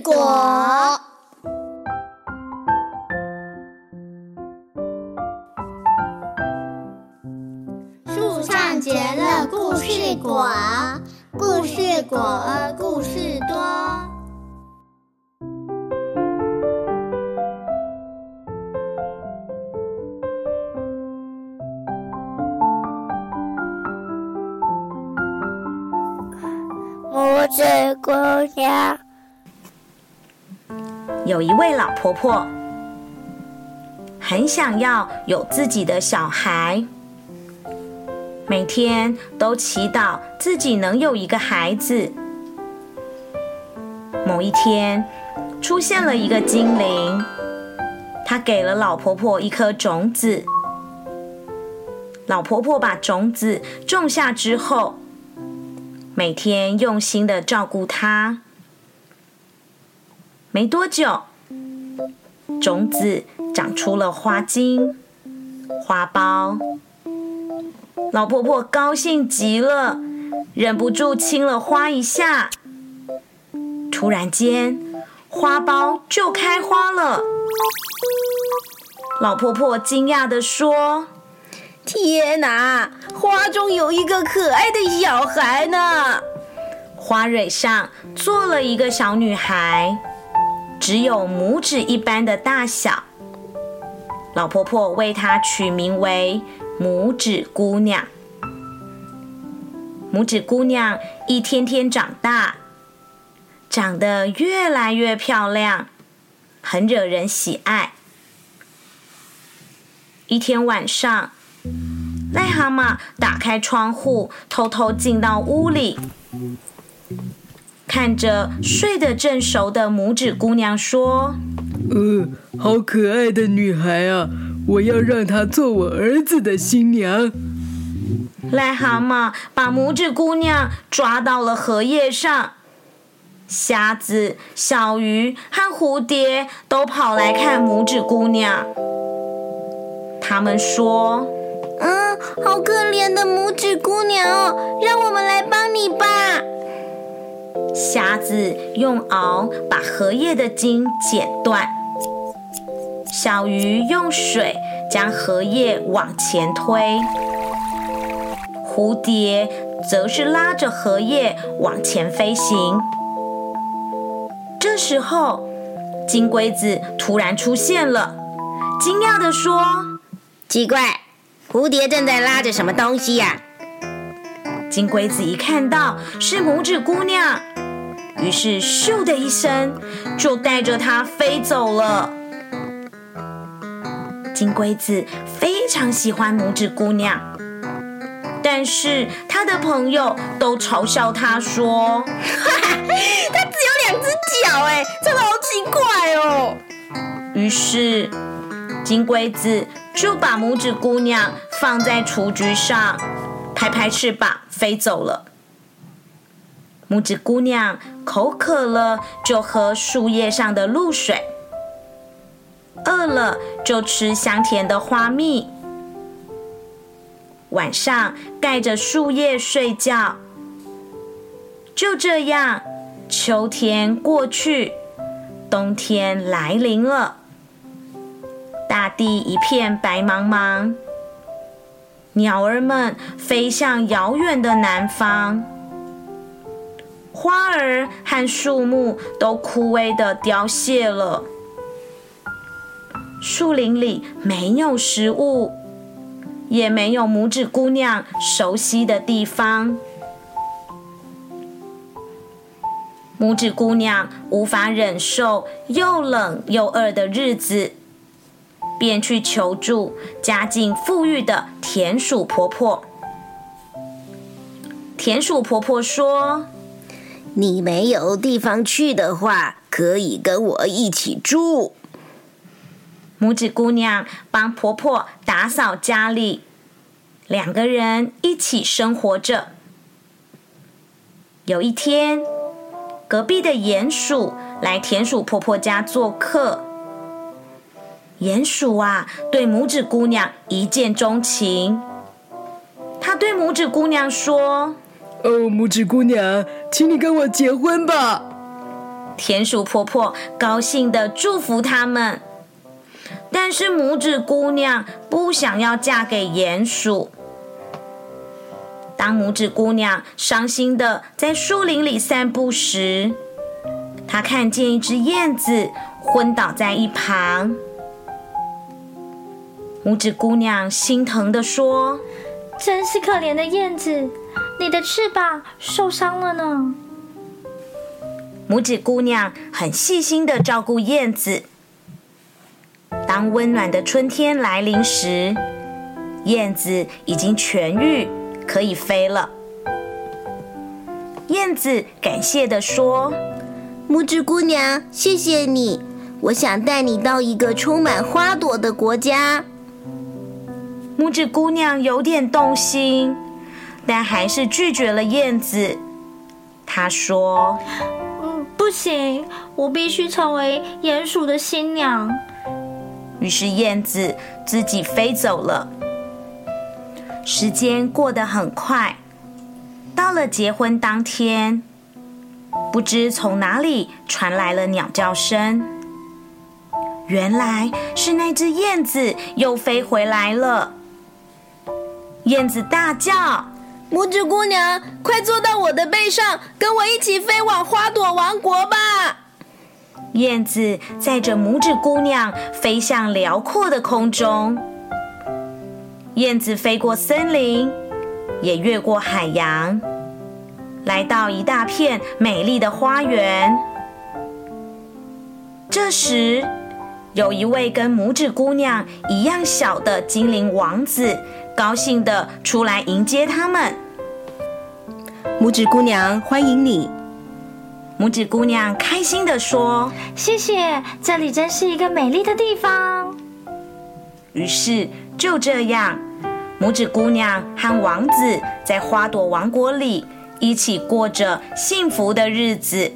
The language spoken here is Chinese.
果。树上结了故事果，故事果儿故事多。拇指姑娘，有一位老婆婆，很想要有自己的小孩，每天都祈祷自己能有一个孩子。某一天，出现了一个精灵，他给了老婆婆一颗种子。老婆婆把种子种下之后，每天用心的照顾它。没多久，种子长出了花茎、花苞。老婆婆高兴极了，忍不住亲了花一下。突然间，花苞就开花了。老婆婆惊讶的说。天哪！花中有一个可爱的小孩呢。花蕊上坐了一个小女孩，只有拇指一般的大小。老婆婆为她取名为拇指姑娘。拇指姑娘一天天长大，长得越来越漂亮，很惹人喜爱。一天晚上。癞蛤蟆打开窗户，偷偷进到屋里，看着睡得正熟的拇指姑娘说：“呃，好可爱的女孩啊！我要让她做我儿子的新娘。”癞蛤蟆把拇指姑娘抓到了荷叶上，虾子、小鱼和蝴蝶都跑来看拇指姑娘，他们说。嗯，好可怜的拇指姑娘哦，让我们来帮你吧。瞎子用螯把荷叶的茎剪断，小鱼用水将荷叶往前推，蝴蝶则是拉着荷叶往前飞行。这时候，金龟子突然出现了，惊讶的说：“奇怪。”蝴蝶正在拉着什么东西呀？金龟子一看到是拇指姑娘，于是咻的一声就带着它飞走了。金龟子非常喜欢拇指姑娘，但是他的朋友都嘲笑他说：“哈哈，它只有两只脚，哎，真的好奇怪哦。”于是金龟子。就把拇指姑娘放在雏菊上，拍拍翅膀飞走了。拇指姑娘口渴了，就喝树叶上的露水；饿了就吃香甜的花蜜。晚上盖着树叶睡觉。就这样，秋天过去，冬天来临了。大地一片白茫茫，鸟儿们飞向遥远的南方，花儿和树木都枯萎的凋谢了，树林里没有食物，也没有拇指姑娘熟悉的地方。拇指姑娘无法忍受又冷又饿的日子。便去求助家境富裕的田鼠婆婆。田鼠婆婆说：“你没有地方去的话，可以跟我一起住。”拇指姑娘帮婆婆打扫家里，两个人一起生活着。有一天，隔壁的鼹鼠来田鼠婆婆家做客。鼹鼠啊，对拇指姑娘一见钟情。他对拇指姑娘说：“哦，拇指姑娘，请你跟我结婚吧。”田鼠婆婆高兴的祝福他们，但是拇指姑娘不想要嫁给鼹鼠。当拇指姑娘伤心的在树林里散步时，她看见一只燕子昏倒在一旁。拇指姑娘心疼的说：“真是可怜的燕子，你的翅膀受伤了呢。”拇指姑娘很细心的照顾燕子。当温暖的春天来临时，燕子已经痊愈，可以飞了。燕子感谢的说：“拇指姑娘，谢谢你，我想带你到一个充满花朵的国家。”拇指姑娘有点动心，但还是拒绝了燕子。他说：“嗯，不行，我必须成为鼹鼠的新娘。”于是燕子自己飞走了。时间过得很快，到了结婚当天，不知从哪里传来了鸟叫声。原来是那只燕子又飞回来了。燕子大叫：“拇指姑娘，快坐到我的背上，跟我一起飞往花朵王国吧！”燕子载着拇指姑娘飞向辽阔的空中。燕子飞过森林，也越过海洋，来到一大片美丽的花园。这时，有一位跟拇指姑娘一样小的精灵王子。高兴的出来迎接他们，拇指姑娘欢迎你。拇指姑娘开心的说：“谢谢，这里真是一个美丽的地方。”于是就这样，拇指姑娘和王子在花朵王国里一起过着幸福的日子。